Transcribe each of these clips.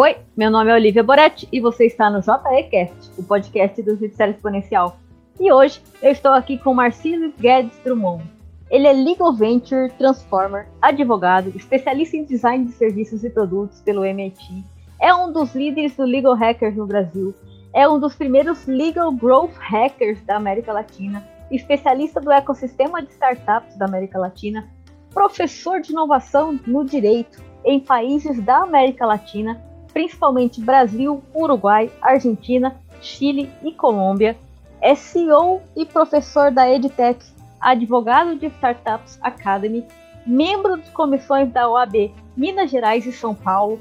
Oi, meu nome é Olivia Boretti e você está no JECast, o podcast do Judiciário Exponencial. E hoje eu estou aqui com Marcelo Guedes Drummond. Ele é Legal Venture Transformer, advogado, especialista em design de serviços e produtos pelo MIT, é um dos líderes do Legal Hackers no Brasil, é um dos primeiros Legal Growth Hackers da América Latina, especialista do ecossistema de startups da América Latina, professor de inovação no direito em países da América Latina, principalmente Brasil, Uruguai, Argentina, Chile e Colômbia. É CEO e professor da EdTech, advogado de Startups Academy, membro de comissões da OAB Minas Gerais e São Paulo,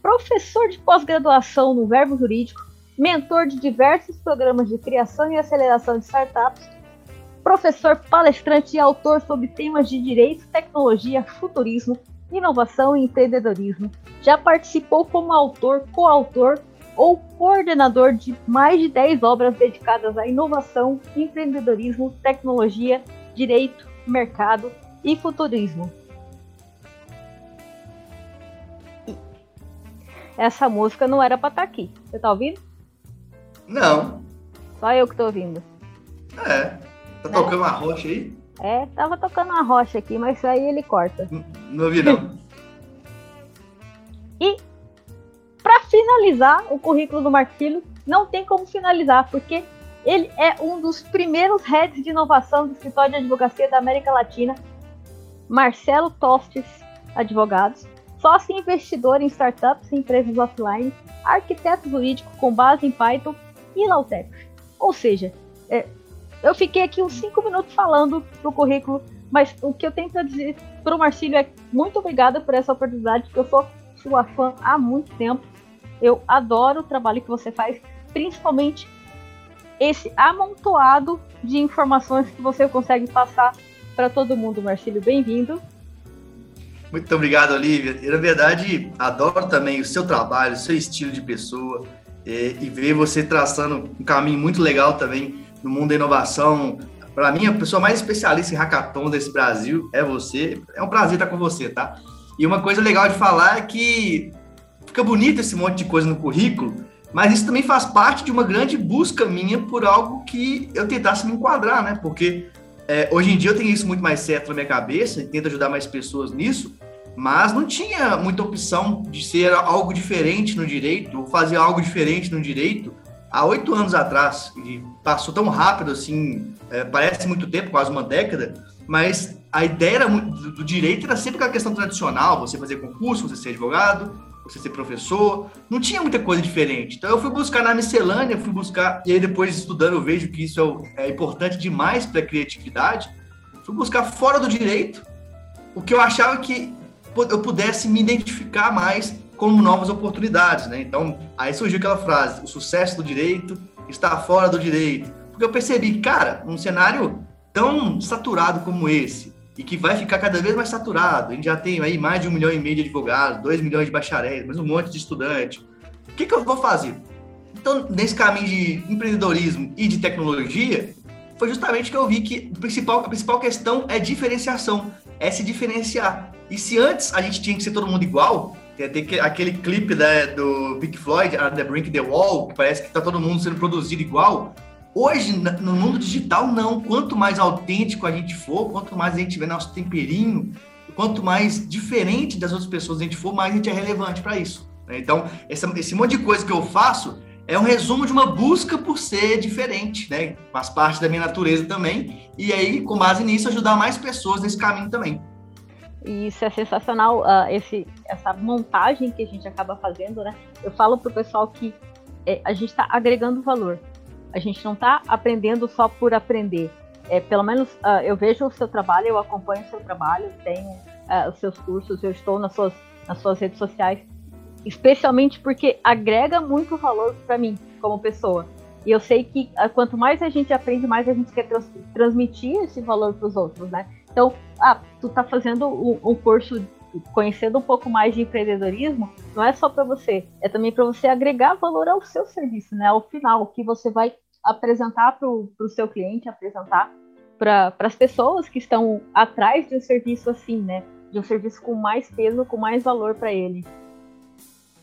professor de pós-graduação no Verbo Jurídico, mentor de diversos programas de criação e aceleração de startups, professor, palestrante e autor sobre temas de direito, tecnologia, futurismo, inovação e empreendedorismo. Já participou como autor, coautor ou coordenador de mais de 10 obras dedicadas à inovação, empreendedorismo, tecnologia, direito, mercado e futurismo. Essa música não era para estar tá aqui. Você tá ouvindo? Não. Só eu que tô ouvindo. É. Tá tocando uma rocha aí? É, tava tocando uma rocha aqui, mas isso aí ele corta. Não, ouvi não. e para finalizar o currículo do Marquinhos, não tem como finalizar, porque ele é um dos primeiros heads de inovação do escritório de advocacia da América Latina, Marcelo Tostes Advogados, sócio investidor em startups e empresas offline, arquiteto jurídico com base em Python e Lautex. Ou seja, é, eu fiquei aqui uns 5 minutos falando do currículo, mas o que eu tenho para dizer para o Marcílio é muito obrigada por essa oportunidade, porque eu sou sua fã há muito tempo. Eu adoro o trabalho que você faz, principalmente esse amontoado de informações que você consegue passar para todo mundo. Marcílio, bem-vindo. Muito obrigado, Olivia. Eu, na verdade, adoro também o seu trabalho, o seu estilo de pessoa e, e ver você traçando um caminho muito legal também no mundo da inovação. Para mim, a pessoa mais especialista em hackathon desse Brasil é você. É um prazer estar com você, tá? E uma coisa legal de falar é que fica bonito esse monte de coisa no currículo, mas isso também faz parte de uma grande busca minha por algo que eu tentasse me enquadrar, né? Porque é, hoje em dia eu tenho isso muito mais certo na minha cabeça e tento ajudar mais pessoas nisso, mas não tinha muita opção de ser algo diferente no direito, ou fazer algo diferente no direito, há oito anos atrás, e passou tão rápido assim, é, parece muito tempo, quase uma década, mas a ideia era, do, do direito era sempre aquela questão tradicional, você fazer concurso, você ser advogado, você ser professor, não tinha muita coisa diferente. Então eu fui buscar na miscelânea, fui buscar, e aí depois estudando eu vejo que isso é, é importante demais para a criatividade, fui buscar fora do direito o que eu achava que eu pudesse me identificar mais como novas oportunidades, né? Então, aí surgiu aquela frase: o sucesso do direito está fora do direito. Porque eu percebi, cara, um cenário tão saturado como esse, e que vai ficar cada vez mais saturado, a gente já tem aí mais de um milhão e meio de advogados, dois milhões de bacharéis, mais um monte de estudante. O que, que eu vou fazer? Então, nesse caminho de empreendedorismo e de tecnologia, foi justamente que eu vi que a principal, a principal questão é diferenciação, é se diferenciar. E se antes a gente tinha que ser todo mundo igual, tem aquele clipe né, do Pink Floyd, The Brink The Wall, que parece que está todo mundo sendo produzido igual. Hoje, no mundo digital, não. Quanto mais autêntico a gente for, quanto mais a gente tiver nosso temperinho, quanto mais diferente das outras pessoas a gente for, mais a gente é relevante para isso. Né? Então, essa, esse monte de coisa que eu faço é um resumo de uma busca por ser diferente, né? Faz parte da minha natureza também. E aí, com base nisso, ajudar mais pessoas nesse caminho também. E isso é sensacional, uh, esse, essa montagem que a gente acaba fazendo, né? Eu falo pro pessoal que é, a gente está agregando valor. A gente não está aprendendo só por aprender. É, pelo menos uh, eu vejo o seu trabalho, eu acompanho o seu trabalho, tenho uh, os seus cursos, eu estou nas suas, nas suas redes sociais, especialmente porque agrega muito valor para mim como pessoa. E eu sei que quanto mais a gente aprende, mais a gente quer trans transmitir esse valor para os outros, né? Então, ah, tu tá fazendo um, um curso conhecendo um pouco mais de empreendedorismo, não é só para você, é também para você agregar valor ao seu serviço, né? Ao final, o que você vai apresentar para o seu cliente, apresentar para as pessoas que estão atrás de um serviço assim, né? De um serviço com mais peso, com mais valor para ele.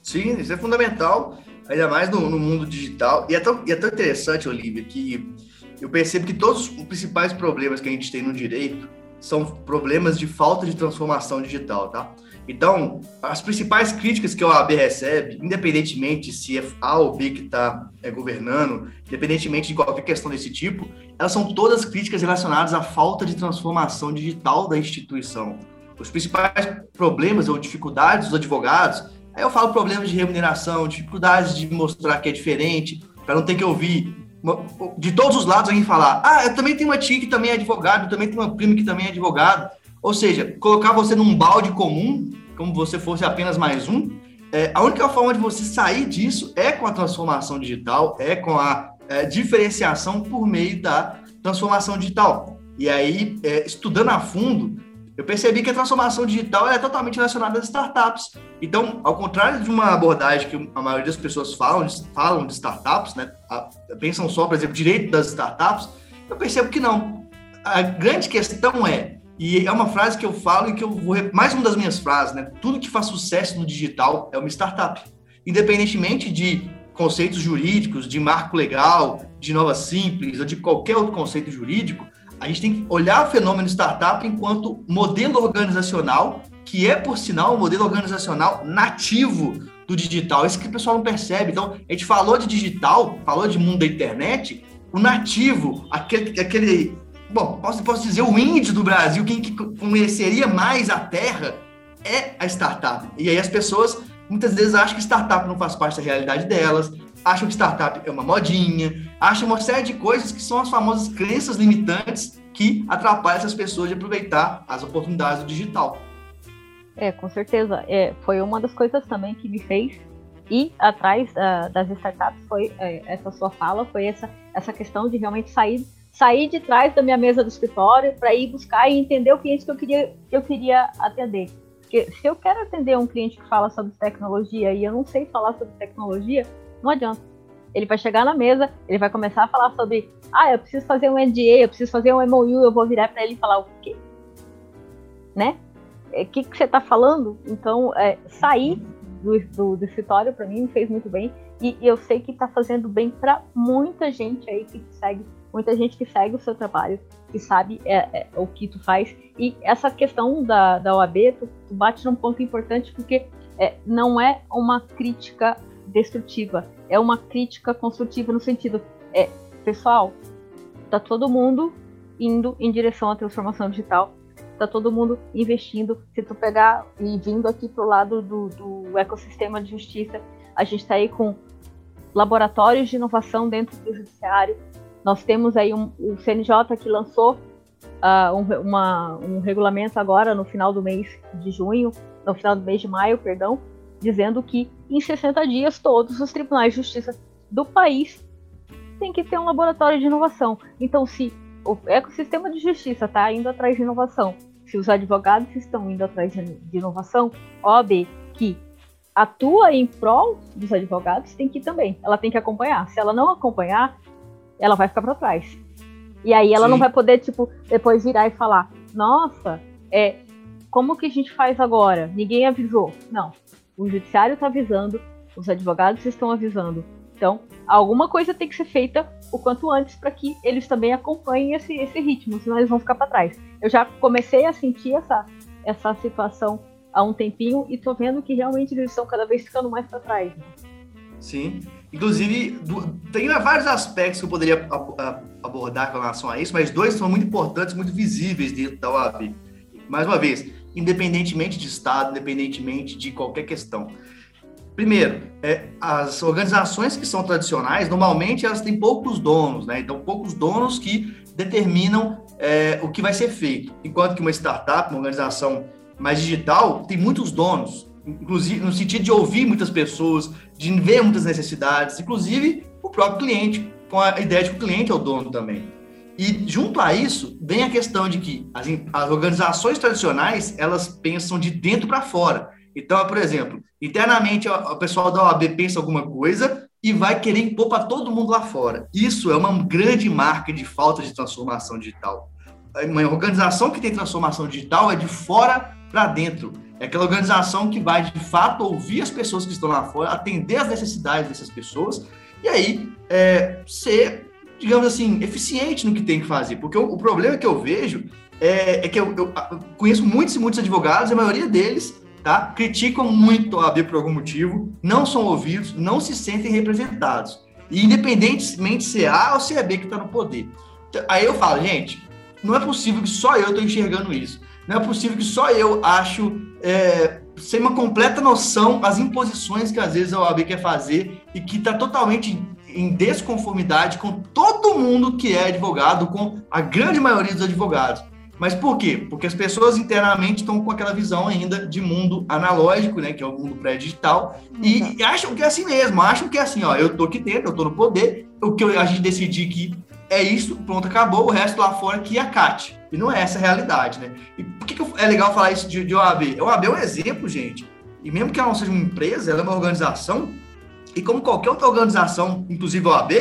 Sim, isso é fundamental, ainda mais no, no mundo digital. E é, tão, e é tão interessante, Olivia, que eu percebo que todos os principais problemas que a gente tem no direito são problemas de falta de transformação digital, tá? Então, as principais críticas que a OAB recebe, independentemente se é A ou B que está é, governando, independentemente de qualquer questão desse tipo, elas são todas críticas relacionadas à falta de transformação digital da instituição. Os principais problemas ou dificuldades dos advogados, aí eu falo problemas de remuneração, dificuldades de mostrar que é diferente, para não ter que ouvir de todos os lados alguém falar: ah, eu também tenho uma tia que também é advogado, eu também tenho uma prima que também é advogado. Ou seja, colocar você num balde comum, como você fosse apenas mais um, é, a única forma de você sair disso é com a transformação digital, é com a é, diferenciação por meio da transformação digital. E aí, é, estudando a fundo, eu percebi que a transformação digital é totalmente relacionada às startups. Então, ao contrário de uma abordagem que a maioria das pessoas falam, falam de startups, né, pensam só, por exemplo, direito das startups, eu percebo que não. A grande questão é, e é uma frase que eu falo e que eu vou. Mais uma das minhas frases, né? Tudo que faz sucesso no digital é uma startup. Independentemente de conceitos jurídicos, de marco legal, de nova simples ou de qualquer outro conceito jurídico, a gente tem que olhar o fenômeno startup enquanto modelo organizacional, que é, por sinal, um modelo organizacional nativo do digital. Isso que o pessoal não percebe. Então, a gente falou de digital, falou de mundo da internet, o nativo, aquele, aquele bom, posso, posso dizer, o índio do Brasil, quem que conheceria mais a terra é a startup. E aí as pessoas muitas vezes acham que startup não faz parte da realidade delas, acham que startup é uma modinha, acham uma série de coisas que são as famosas crenças limitantes que atrapalham essas pessoas de aproveitar as oportunidades do digital. É, com certeza. É, foi uma das coisas também que me fez ir atrás uh, das startups, foi é, essa sua fala, foi essa, essa questão de realmente sair sair de trás da minha mesa do escritório para ir buscar e entender o cliente que eu queria, que eu queria atender. Porque se eu quero atender um cliente que fala sobre tecnologia e eu não sei falar sobre tecnologia, não adianta. Ele vai chegar na mesa, ele vai começar a falar sobre, ah, eu preciso fazer um NDA, eu preciso fazer um MOU, eu vou virar para ele e falar o quê? Né? O é, que, que você está falando? Então, é, sair do, do, do escritório, para mim, fez muito bem. E eu sei que está fazendo bem para muita gente aí que segue muita gente que segue o seu trabalho, que sabe é, é, o que tu faz. E essa questão da, da OAB, tu, tu bate num ponto importante, porque é, não é uma crítica destrutiva, é uma crítica construtiva no sentido, é, pessoal, tá todo mundo indo em direção à transformação digital, tá todo mundo investindo. Se tu pegar e vindo aqui pro lado do, do ecossistema de justiça, a gente está aí com laboratórios de inovação dentro do judiciário, nós temos aí um, o CNJ que lançou uh, um, uma, um regulamento agora no final do mês de junho, no final do mês de maio, perdão, dizendo que em 60 dias todos os tribunais de justiça do país têm que ter um laboratório de inovação. Então, se o ecossistema de justiça está indo atrás de inovação, se os advogados estão indo atrás de inovação, OAB, que atua em prol dos advogados, tem que também. Ela tem que acompanhar. Se ela não acompanhar, ela vai ficar para trás. E aí ela Sim. não vai poder, tipo, depois virar e falar, nossa, é, como que a gente faz agora? Ninguém avisou. Não. O judiciário está avisando, os advogados estão avisando. Então, alguma coisa tem que ser feita o quanto antes para que eles também acompanhem esse, esse ritmo, senão eles vão ficar para trás. Eu já comecei a sentir essa, essa situação há um tempinho e tô vendo que realmente eles estão cada vez ficando mais para trás. Sim. Inclusive, tem vários aspectos que eu poderia abordar com relação a isso, mas dois são muito importantes, muito visíveis dentro da OAB. Mais uma vez, independentemente de Estado, independentemente de qualquer questão. Primeiro, é, as organizações que são tradicionais, normalmente elas têm poucos donos, né? Então, poucos donos que determinam é, o que vai ser feito. Enquanto que uma startup, uma organização mais digital, tem muitos donos inclusive no sentido de ouvir muitas pessoas, de ver muitas necessidades, inclusive o próprio cliente, com a ideia de que o cliente é o dono também. E junto a isso, vem a questão de que as, as organizações tradicionais, elas pensam de dentro para fora. Então, por exemplo, internamente o pessoal da OAB pensa alguma coisa e vai querer impor para todo mundo lá fora. Isso é uma grande marca de falta de transformação digital. Uma organização que tem transformação digital é de fora para dentro É aquela organização que vai, de fato, ouvir as pessoas que estão lá fora, atender as necessidades dessas pessoas e aí é, ser, digamos assim, eficiente no que tem que fazer. Porque o, o problema que eu vejo é, é que eu, eu, conheço muitos e muitos advogados, a maioria deles tá, criticam muito a OAB por algum motivo, não são ouvidos, não se sentem representados. E independentemente se é A ou se é B que está no poder. Aí eu falo, gente, não é possível que só eu estou enxergando isso. Não é possível que só eu acho é, sem uma completa noção as imposições que às vezes a OAB quer fazer e que está totalmente em desconformidade com todo mundo que é advogado, com a grande maioria dos advogados. Mas por quê? Porque as pessoas internamente estão com aquela visão ainda de mundo analógico, né, que é o mundo pré-digital, e, e acham que é assim mesmo, acham que é assim, ó, eu tô aqui dentro, eu tô no poder, o que a gente decidir que é isso, pronto, acabou, o resto lá fora que acate. E não é essa a realidade, né? E por que, que é legal falar isso de, de OAB? A OAB é um exemplo, gente. E mesmo que ela não seja uma empresa, ela é uma organização, e como qualquer outra organização, inclusive a OAB,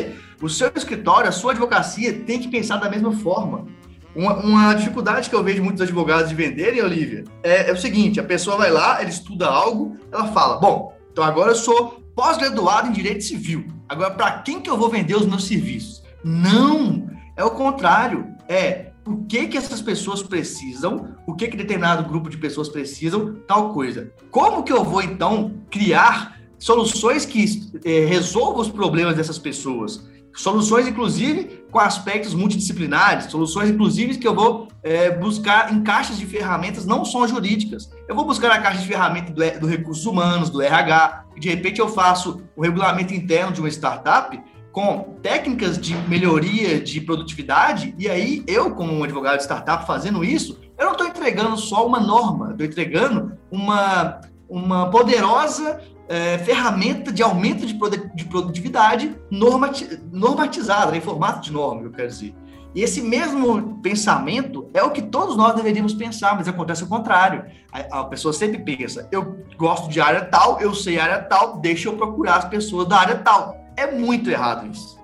o seu escritório, a sua advocacia tem que pensar da mesma forma. Uma, uma, dificuldade que eu vejo muitos advogados de venderem, Olivia, é, é, o seguinte: a pessoa vai lá, ela estuda algo, ela fala, bom, então agora eu sou pós-graduado em direito civil. Agora, para quem que eu vou vender os meus serviços? Não! É o contrário. É o que que essas pessoas precisam, o que que determinado grupo de pessoas precisam, tal coisa. Como que eu vou então criar soluções que é, resolvam os problemas dessas pessoas? Soluções, inclusive, com aspectos multidisciplinares, soluções, inclusive, que eu vou é, buscar em caixas de ferramentas não só jurídicas. Eu vou buscar a caixa de ferramentas do, do Recursos Humanos, do RH, de repente eu faço o regulamento interno de uma startup com técnicas de melhoria de produtividade, e aí eu, como um advogado de startup fazendo isso, eu não estou entregando só uma norma, estou entregando uma, uma poderosa é, ferramenta de aumento de, de produtividade normati normatizada, né, em formato de norma, eu quero dizer. E esse mesmo pensamento é o que todos nós deveríamos pensar, mas acontece o contrário. A, a, pessoa sempre pensa: eu gosto de área tal, eu sei área tal, deixa eu procurar as pessoas da área tal. É muito errado isso.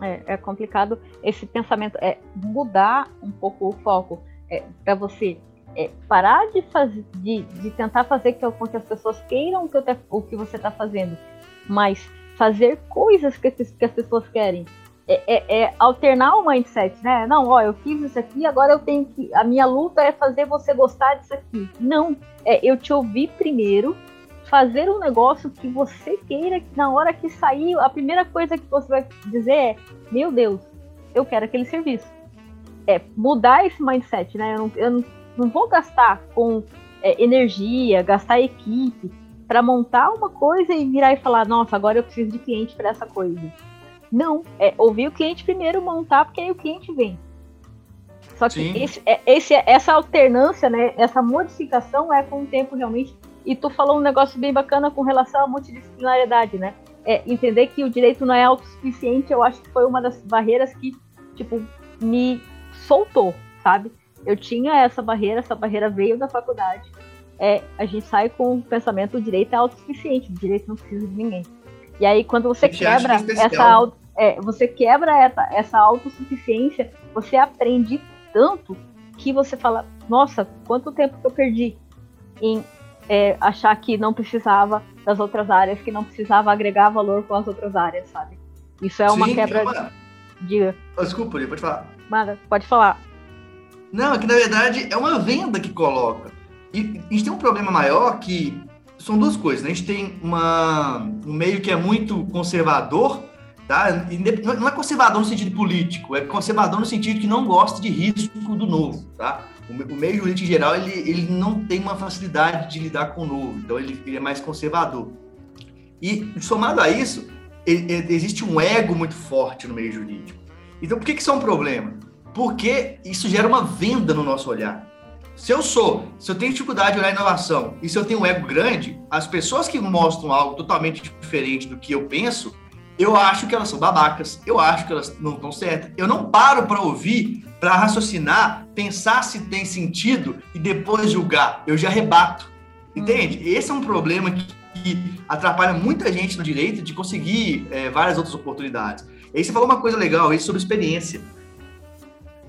É, é complicado esse pensamento, é mudar um pouco o foco. É, para você é, parar de, fazer, de, de tentar fazer com que as pessoas queiram o que, te, o que você está fazendo, mas fazer coisas que, que as pessoas querem. É, é, é, alternar o mindset, né? Não, ó, eu fiz isso aqui, agora eu tenho que. A minha luta é fazer você gostar disso aqui. Não, é eu te ouvir primeiro, fazer um negócio que você queira, que na hora que sair, a primeira coisa que você vai dizer é: Meu Deus, eu quero aquele serviço. É mudar esse mindset, né? Eu não, eu não não vou gastar com é, energia, gastar equipe para montar uma coisa e virar e falar, nossa, agora eu preciso de cliente para essa coisa. Não, é ouvir o cliente primeiro, montar, porque aí o cliente vem. Só que esse, é, esse, essa alternância, né, essa modificação é com o tempo realmente. E tu falou um negócio bem bacana com relação à multidisciplinariedade, né? É, entender que o direito não é autossuficiente, eu acho que foi uma das barreiras que, tipo, me soltou, sabe? Eu tinha essa barreira, essa barreira veio da faculdade. É, a gente sai com o pensamento o direito é autossuficiente, o direito não precisa de ninguém. E aí quando você quebra essa é, você quebra essa, essa autossuficiência, você aprende tanto que você fala, nossa, quanto tempo que eu perdi em é, achar que não precisava das outras áreas, que não precisava agregar valor com as outras áreas, sabe? Isso é uma Sim, quebra. Uma... Diga. Desculpa, pode falar. Mara, pode falar. Não, é que na verdade é uma venda que coloca. E a gente tem um problema maior que são duas coisas. Né? A gente tem uma, um meio que é muito conservador, tá? não é conservador no sentido político, é conservador no sentido que não gosta de risco do novo. Tá? O, meio jurídico em geral ele, ele não tem uma facilidade de lidar com o novo, então ele, ele é mais conservador. E somado a isso, ele, existe um ego muito forte no meio jurídico. Então, por que, que isso é um problema? Porque isso gera uma venda no nosso olhar. Se eu sou, se eu tenho dificuldade de olhar inovação e se eu tenho um ego grande, as pessoas que mostram algo totalmente diferente do que eu penso, eu acho que elas são babacas, eu acho que elas não estão certas. Eu não paro para ouvir, para raciocinar, pensar se tem sentido e depois julgar. Eu já rebato. Entende? Hum. Esse é um problema que, que atrapalha muita gente no direito de conseguir é, várias outras oportunidades. E aí você falou uma coisa legal aí sobre experiência.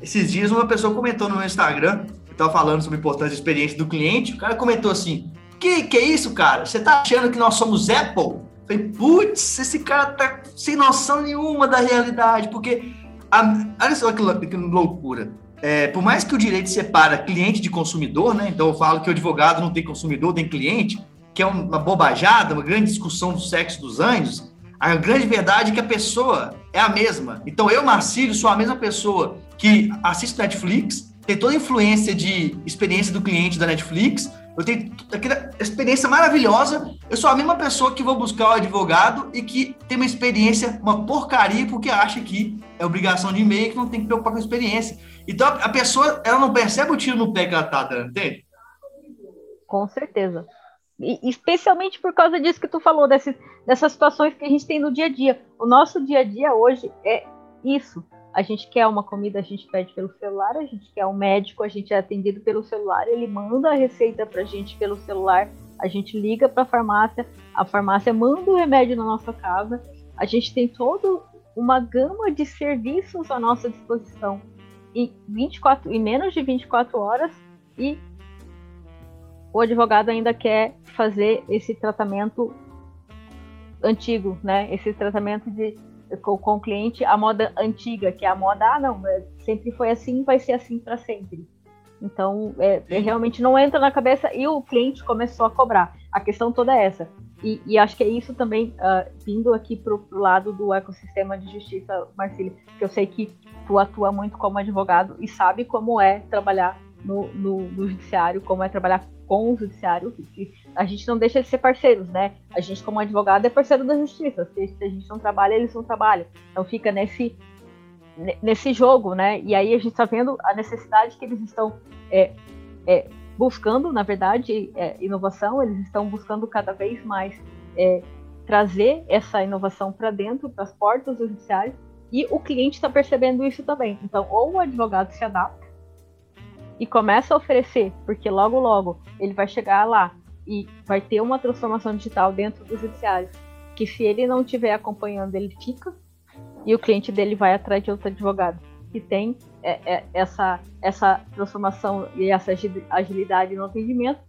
Esses dias uma pessoa comentou no meu Instagram, eu estava falando sobre a importância da experiência do cliente, o cara comentou assim, Que que é isso, cara? Você tá achando que nós somos Apple? Falei, putz, esse cara tá sem noção nenhuma da realidade, porque a, olha só que, que loucura. É, por mais que o direito separa cliente de consumidor, né? Então eu falo que o advogado não tem consumidor, tem cliente, que é uma bobajada, uma grande discussão do sexo dos anjos. A grande verdade é que a pessoa é a mesma. Então eu, Marcílio, sou a mesma pessoa que assiste Netflix, tem toda a influência de experiência do cliente da Netflix, eu tenho aquela experiência maravilhosa. Eu sou a mesma pessoa que vou buscar o advogado e que tem uma experiência, uma porcaria, porque acha que é obrigação de e-mail que não tem que preocupar com a experiência. Então a pessoa ela não percebe o tiro no pé que ela tá dando, entende? Com certeza. E, especialmente por causa disso que tu falou, dessas, dessas situações que a gente tem no dia a dia. O nosso dia a dia hoje é isso a gente quer uma comida, a gente pede pelo celular, a gente quer um médico, a gente é atendido pelo celular, ele manda a receita para a gente pelo celular, a gente liga para a farmácia, a farmácia manda o remédio na nossa casa, a gente tem toda uma gama de serviços à nossa disposição em 24 em menos de 24 horas e o advogado ainda quer fazer esse tratamento antigo, né? Esse tratamento de com, com o cliente a moda antiga, que é a moda, ah, não, é, sempre foi assim, vai ser assim para sempre. Então, é, é, realmente não entra na cabeça e o cliente começou a cobrar. A questão toda é essa. E, e acho que é isso também, uh, vindo aqui para o lado do ecossistema de justiça, Marcílio, que eu sei que tu atua muito como advogado e sabe como é trabalhar no, no, no judiciário, como é trabalhar com o judiciário, a gente não deixa de ser parceiros, né? A gente, como advogado, é parceiro da justiça. Se a gente não trabalha, eles não trabalham. Então fica nesse, nesse jogo, né? E aí a gente está vendo a necessidade que eles estão é, é, buscando, na verdade, é, inovação, eles estão buscando cada vez mais é, trazer essa inovação para dentro, para as portas do judiciário, e o cliente está percebendo isso também. Então, ou o advogado se adapta, e começa a oferecer, porque logo logo ele vai chegar lá e vai ter uma transformação digital dentro do judiciário, que se ele não estiver acompanhando, ele fica, e o cliente dele vai atrás de outro advogado que tem é, é, essa, essa transformação e essa agilidade no atendimento,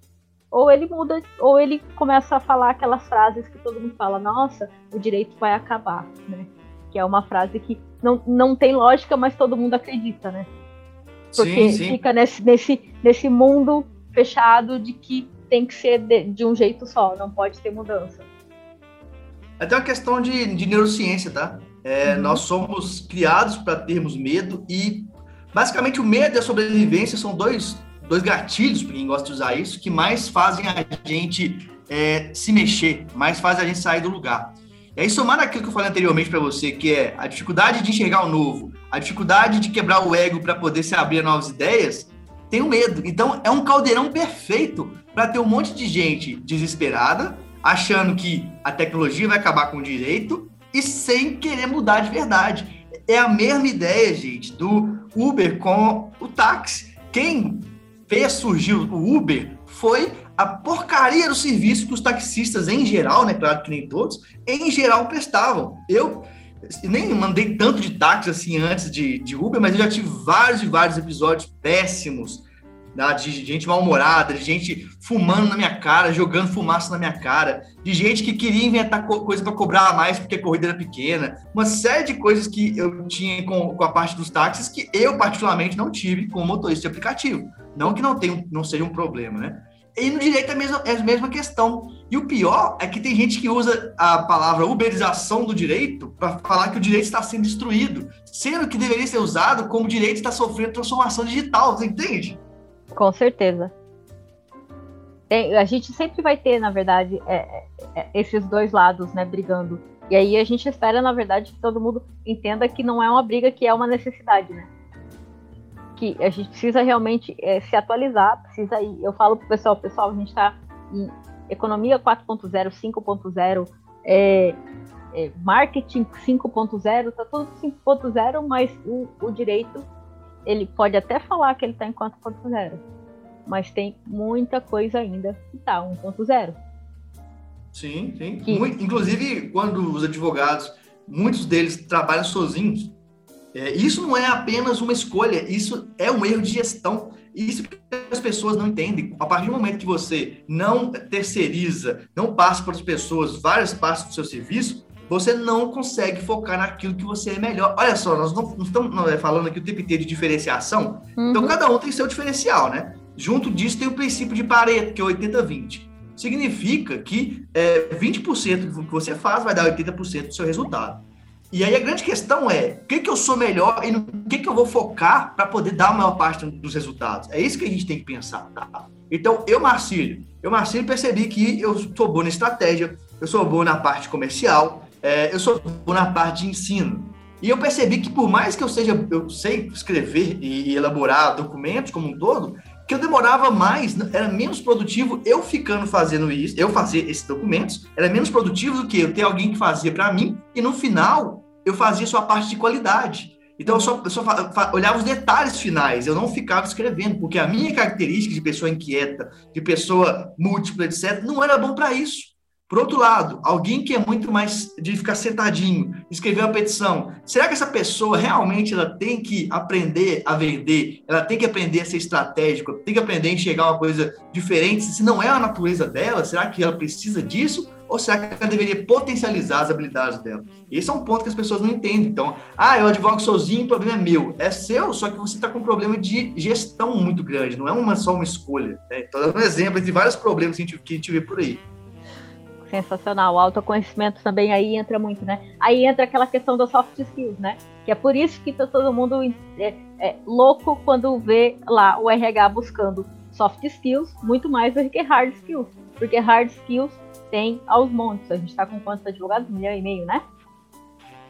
ou ele muda, ou ele começa a falar aquelas frases que todo mundo fala, nossa, o direito vai acabar, né? Que é uma frase que não, não tem lógica, mas todo mundo acredita, né? Porque sim, sim. fica nesse, nesse, nesse mundo fechado de que tem que ser de, de um jeito só, não pode ter mudança. Até uma questão de, de neurociência, tá? É, uhum. Nós somos criados para termos medo e, basicamente, o medo e a sobrevivência são dois, dois gatilhos, para quem gosta de usar isso, que mais fazem a gente é, se mexer, mais fazem a gente sair do lugar. E aí, somar aquilo que eu falei anteriormente para você, que é a dificuldade de enxergar o novo, a dificuldade de quebrar o ego para poder se abrir a novas ideias, tem o medo. Então, é um caldeirão perfeito para ter um monte de gente desesperada, achando que a tecnologia vai acabar com o direito e sem querer mudar de verdade. É a mesma ideia, gente, do Uber com o táxi. Quem fez surgir o Uber foi a porcaria do serviço que os taxistas, em geral, né? Claro que nem todos, em geral prestavam. Eu nem mandei tanto de táxi assim antes de, de Uber, mas eu já tive vários e vários episódios péssimos né, de gente mal-humorada, de gente fumando na minha cara, jogando fumaça na minha cara, de gente que queria inventar co coisa para cobrar mais porque a corrida era pequena, uma série de coisas que eu tinha com, com a parte dos táxis que eu particularmente não tive com motorista de aplicativo. Não que não tenha, não seja um problema, né? E no direito é a mesma, é a mesma questão. E o pior é que tem gente que usa a palavra uberização do direito para falar que o direito está sendo destruído, sendo que deveria ser usado como o direito está sofrendo transformação digital, você entende? Com certeza. Tem, a gente sempre vai ter, na verdade, é, é, é, esses dois lados, né, brigando. E aí a gente espera, na verdade, que todo mundo entenda que não é uma briga, que é uma necessidade, né? Que a gente precisa realmente é, se atualizar, precisa ir. Eu falo pro pessoal, pessoal, a gente está em economia 4.0, 5.0, é, é, marketing 5.0, tá tudo 5.0, mas o, o, direito, ele pode até falar que ele está em 4.0, mas tem muita coisa ainda que está 1.0. Sim, sim. Que... Muito, inclusive, quando os advogados, muitos deles trabalham sozinhos, É, isso não é apenas uma escolha, isso é um erro de gestão. Isso que as pessoas não entendem. A partir do momento que você não terceiriza, não passa para as pessoas várias partes do seu serviço, você não consegue focar naquilo que você é melhor. Olha só, nós não, não estamos é, falando aqui o tempo inteiro de diferenciação, então uhum. então cada um tem seu diferencial, né? Junto disso tem o princípio de Pareto, que é 80-20. Significa que é, 20% do que você faz vai dar 80% do seu resultado. E aí a grande questão é, o que, que eu sou melhor e no que, que eu vou focar para poder dar a maior parte dos resultados? É isso que a gente tem que pensar, tá? Então, eu, Marcílio, eu, Marcílio, percebi que eu sou bom na estratégia, eu sou bom na parte comercial, é, eu sou bom na parte de ensino. E eu percebi que por mais que eu seja, eu sei escrever e elaborar documentos como um todo, que eu demorava mais, era menos produtivo eu ficando fazendo isso, eu fazer esses documentos, era menos produtivo do que eu ter alguém que fazia para mim, e no final eu fazia só a parte de qualidade. Então eu só, eu só olhava os detalhes finais, eu não ficava escrevendo, porque a minha característica de pessoa inquieta, de pessoa múltipla, etc., não era bom para isso. Por outro lado, alguém que é muito mais de ficar sentadinho, escrever uma petição, será que essa pessoa realmente ela tem que aprender a vender? Ela tem que aprender a ser estratégica? Tem que aprender a enxergar uma coisa diferente? Se não é a natureza dela, será que ela precisa disso? Ou será que ela deveria potencializar as habilidades dela? Esse é um ponto que as pessoas não entendem. Então, ah, eu advogo sozinho, o problema é meu. É seu, só que você está com um problema de gestão muito grande, não é uma só uma escolha. Né? Então, dando um exemplo entre vários problemas que a gente, que a gente vê por aí sensacional. O autoconhecimento também aí entra muito, né? Aí entra aquela questão das soft skills, né? Que é por isso que tá todo mundo é, é, louco quando vê lá o RH buscando soft skills muito mais do que hard skills. Porque hard skills tem aos montes. A gente está com quantos advogados? Um milhão e meio, né?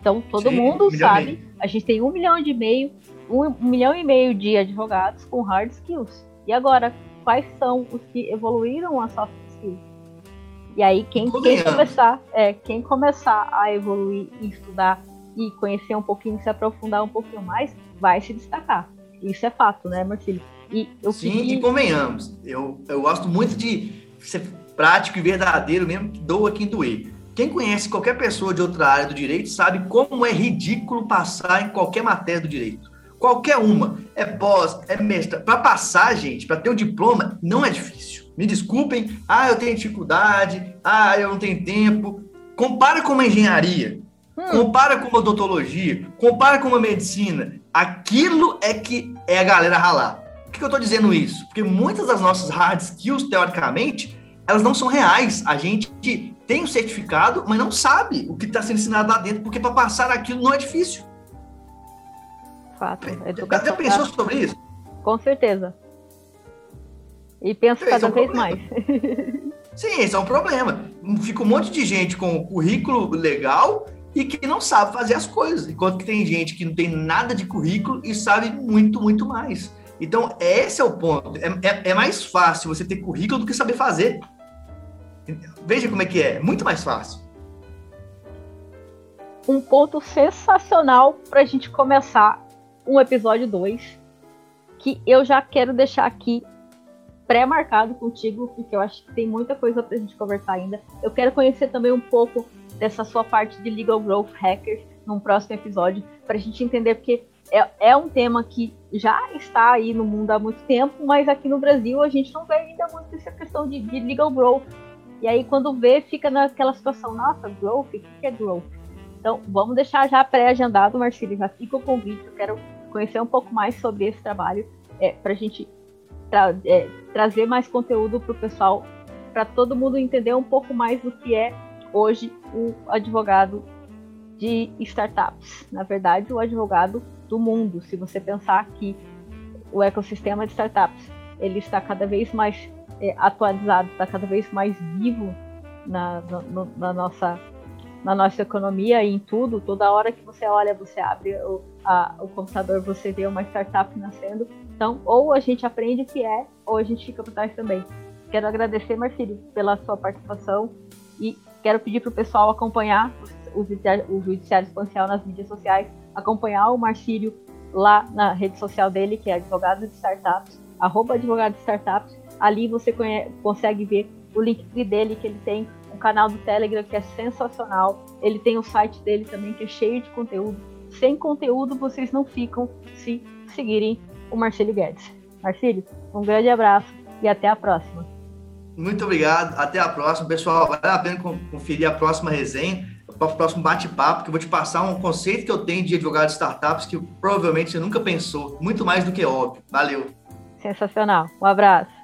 Então todo Sim, mundo um sabe. A gente tem um milhão de meio, um, um milhão e meio de advogados com hard skills. E agora, quais são os que evoluíram a soft skills? E aí quem, quem começar, é, quem começar a evoluir e estudar e conhecer um pouquinho, se aprofundar um pouquinho mais, vai se destacar. Isso é fato, né, Marcílio? E eu Sim, e convenhamos. Eu, eu gosto muito de ser prático e verdadeiro mesmo, que doa quem doer. Quem conhece qualquer pessoa de outra área do direito sabe como é ridículo passar em qualquer matéria do direito. Qualquer uma. É pós, é mestra. Para passar, gente, para ter o um diploma, não é difícil. Me desculpem, ah, eu tenho dificuldade, ah, eu não tenho tempo. Compara com uma engenharia, hum. compara com uma odontologia, compara com uma medicina. Aquilo é que é a galera ralar. Por que eu estou dizendo isso? Porque muitas das nossas hard skills, teoricamente, elas não são reais. A gente tem o um certificado, mas não sabe o que está sendo ensinado lá dentro, porque para passar aquilo não é difícil. Fato. Até pensou sobre isso? Com certeza. E penso cada é um vez mais. Sim, esse é um problema. Fica um monte de gente com currículo legal e que não sabe fazer as coisas, enquanto que tem gente que não tem nada de currículo e sabe muito, muito mais. Então, esse é o ponto. É, é, é mais fácil você ter currículo do que saber fazer. Veja como é que é. Muito mais fácil. Um ponto sensacional para a gente começar um episódio 2, que eu já quero deixar aqui pré-marcado contigo, porque eu acho que tem muita coisa pra gente conversar ainda. Eu quero conhecer também um pouco dessa sua parte de Legal Growth Hackers num próximo episódio, para a gente entender, porque é, é um tema que já está aí no mundo há muito tempo, mas aqui no Brasil a gente não vê ainda muito essa questão de, de legal growth. E aí, quando vê, fica naquela situação, nossa, growth, o que é growth? Então, vamos deixar já pré-agendado, Marcílio, já fica o convite, eu quero conhecer um pouco mais sobre esse trabalho, é, para a gente tra é, trazer mais conteúdo para o pessoal, para todo mundo entender um pouco mais do que é hoje o advogado de startups. Na verdade, o advogado do mundo. Se você pensar que o ecossistema de startups ele está cada vez mais é, atualizado, está cada vez mais vivo na, na, na, nossa na nossa economia e em tudo. Toda hora que você olha, você abre o, a, o computador, você vê uma startup nascendo. Então, ou a gente aprende o que é, ou a gente fica por trás também. Quero agradecer, Marcílio, pela sua participação e quero pedir para o pessoal acompanhar o, o Judiciário nas mídias sociais, acompanhar o Marcílio lá na rede social dele, que é Advogado de Startups, arroba Advogado de Startups. Ali você consegue ver o link dele, que ele tem um canal do Telegram que é sensacional. Ele tem o site dele também, que é cheio de conteúdo sem conteúdo vocês não ficam se seguirem o Marcelo Guedes. Marcelo, um grande abraço e até a próxima. Muito obrigado, até a próxima, pessoal. Vale a pena conferir a próxima resenha, o próximo bate-papo, que eu vou te passar um conceito que eu tenho de advogado de startups que provavelmente você nunca pensou, muito mais do que óbvio. Valeu. Sensacional. Um abraço.